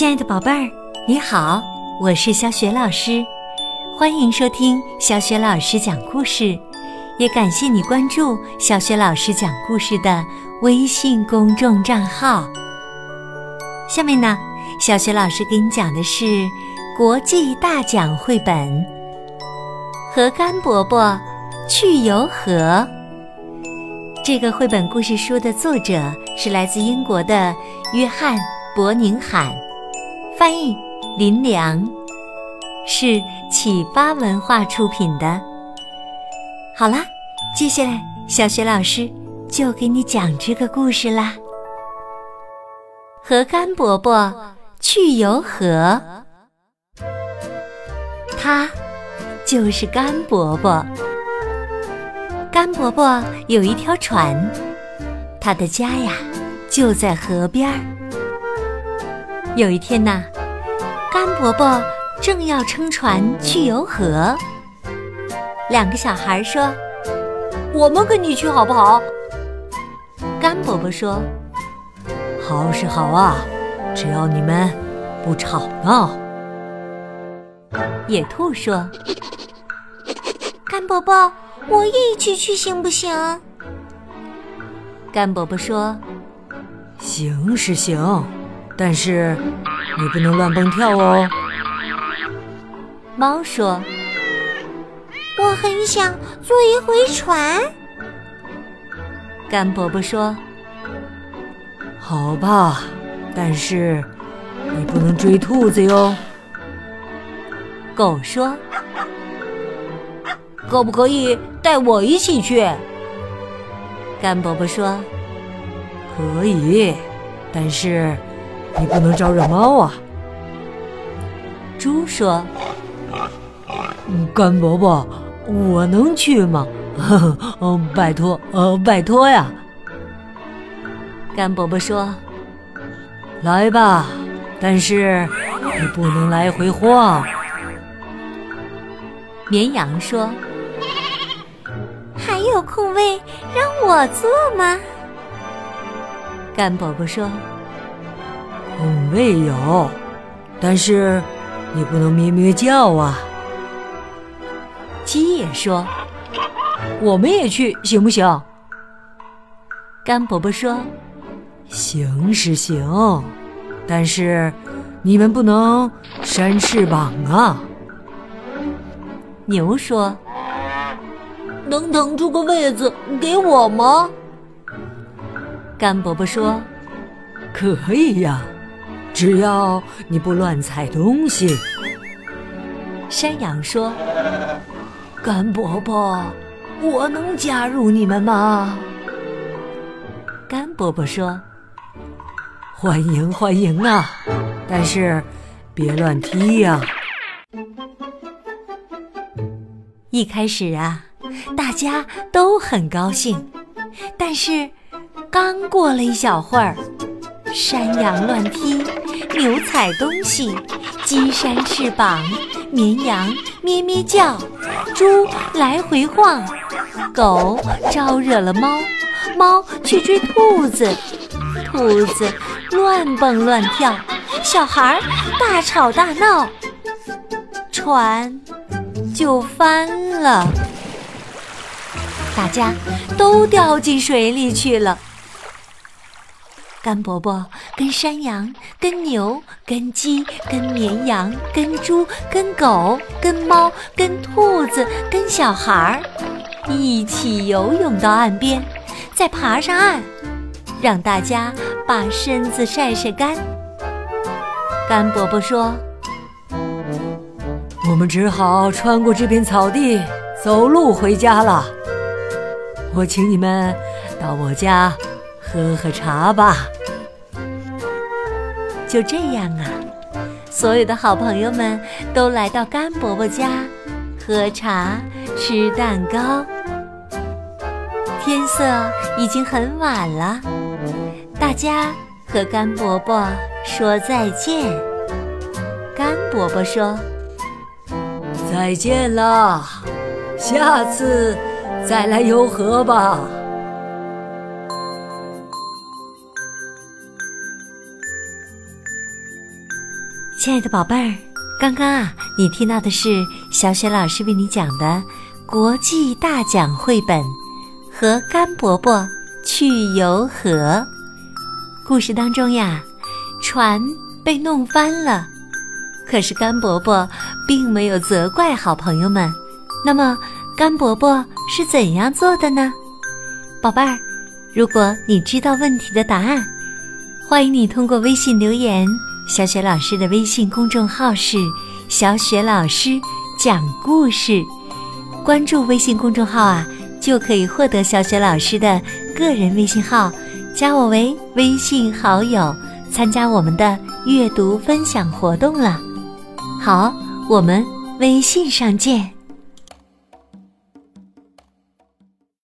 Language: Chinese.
亲爱的宝贝儿，你好，我是小雪老师，欢迎收听小雪老师讲故事，也感谢你关注小雪老师讲故事的微信公众账号。下面呢，小雪老师给你讲的是国际大奖绘本《和甘伯伯去游河》。这个绘本故事书的作者是来自英国的约翰·伯宁罕，翻译林良，是启发文化出品的。好啦，接下来小雪老师就给你讲这个故事啦。和甘伯伯去游河，他就是甘伯伯。甘伯伯有一条船，他的家呀就在河边儿。有一天呐，甘伯伯正要撑船去游河，两个小孩说：“我们跟你去好不好？”甘伯伯说：“好是好啊，只要你们不吵闹。”野兔说：“甘伯伯。”我也一起去行不行？甘伯伯说：“行是行，但是你不能乱蹦跳哦。”猫说：“我很想坐一回船。”甘伯伯说：“好吧，但是你不能追兔子哟。”狗说。可不可以带我一起去？甘伯伯说：“可以，但是你不能招惹猫啊。”猪说：“甘伯伯，我能去吗？嗯，拜托，呃，拜托呀。”甘伯伯说：“来吧，但是你不能来回晃。”绵羊说。还有空位让我坐吗？甘伯伯说：“空位有，但是你不能咩咩叫啊。”鸡也说：“我们也去行不行？”甘伯伯说：“行是行，但是你们不能扇翅膀啊。”牛说。能腾出个位子给我吗？甘伯伯说：“可以呀，只要你不乱踩东西。”山羊说：“甘伯伯，我能加入你们吗？”甘伯伯说：“欢迎欢迎啊，但是别乱踢呀。”一开始啊。大家都很高兴，但是刚过了一小会儿，山羊乱踢，牛踩东西，鸡扇翅膀，绵羊咩咩叫，猪来回晃，狗招惹了猫，猫去追兔子，兔子乱蹦乱跳，小孩大吵大闹，船就翻了。大家都掉进水里去了。甘伯伯跟山羊、跟牛、跟鸡、跟绵羊、跟猪、跟狗、跟猫、跟兔子、跟小孩儿一起游泳到岸边，再爬上岸，让大家把身子晒晒干。甘伯伯说：“我们只好穿过这片草地，走路回家了。”我请你们到我家喝喝茶吧。就这样啊，所有的好朋友们都来到甘伯伯家喝茶、吃蛋糕。天色已经很晚了，大家和甘伯伯说再见。甘伯伯说：“再见了，下次。”再来游河吧。亲爱的宝贝儿，刚刚啊，你听到的是小雪老师为你讲的国际大奖绘本《和甘伯伯去游河》。故事当中呀，船被弄翻了，可是甘伯伯并没有责怪好朋友们。那么，甘伯伯是怎样做的呢？宝贝儿，如果你知道问题的答案，欢迎你通过微信留言。小雪老师的微信公众号是“小雪老师讲故事”，关注微信公众号啊，就可以获得小雪老师的个人微信号，加我为微信好友，参加我们的阅读分享活动了。好，我们微信上见。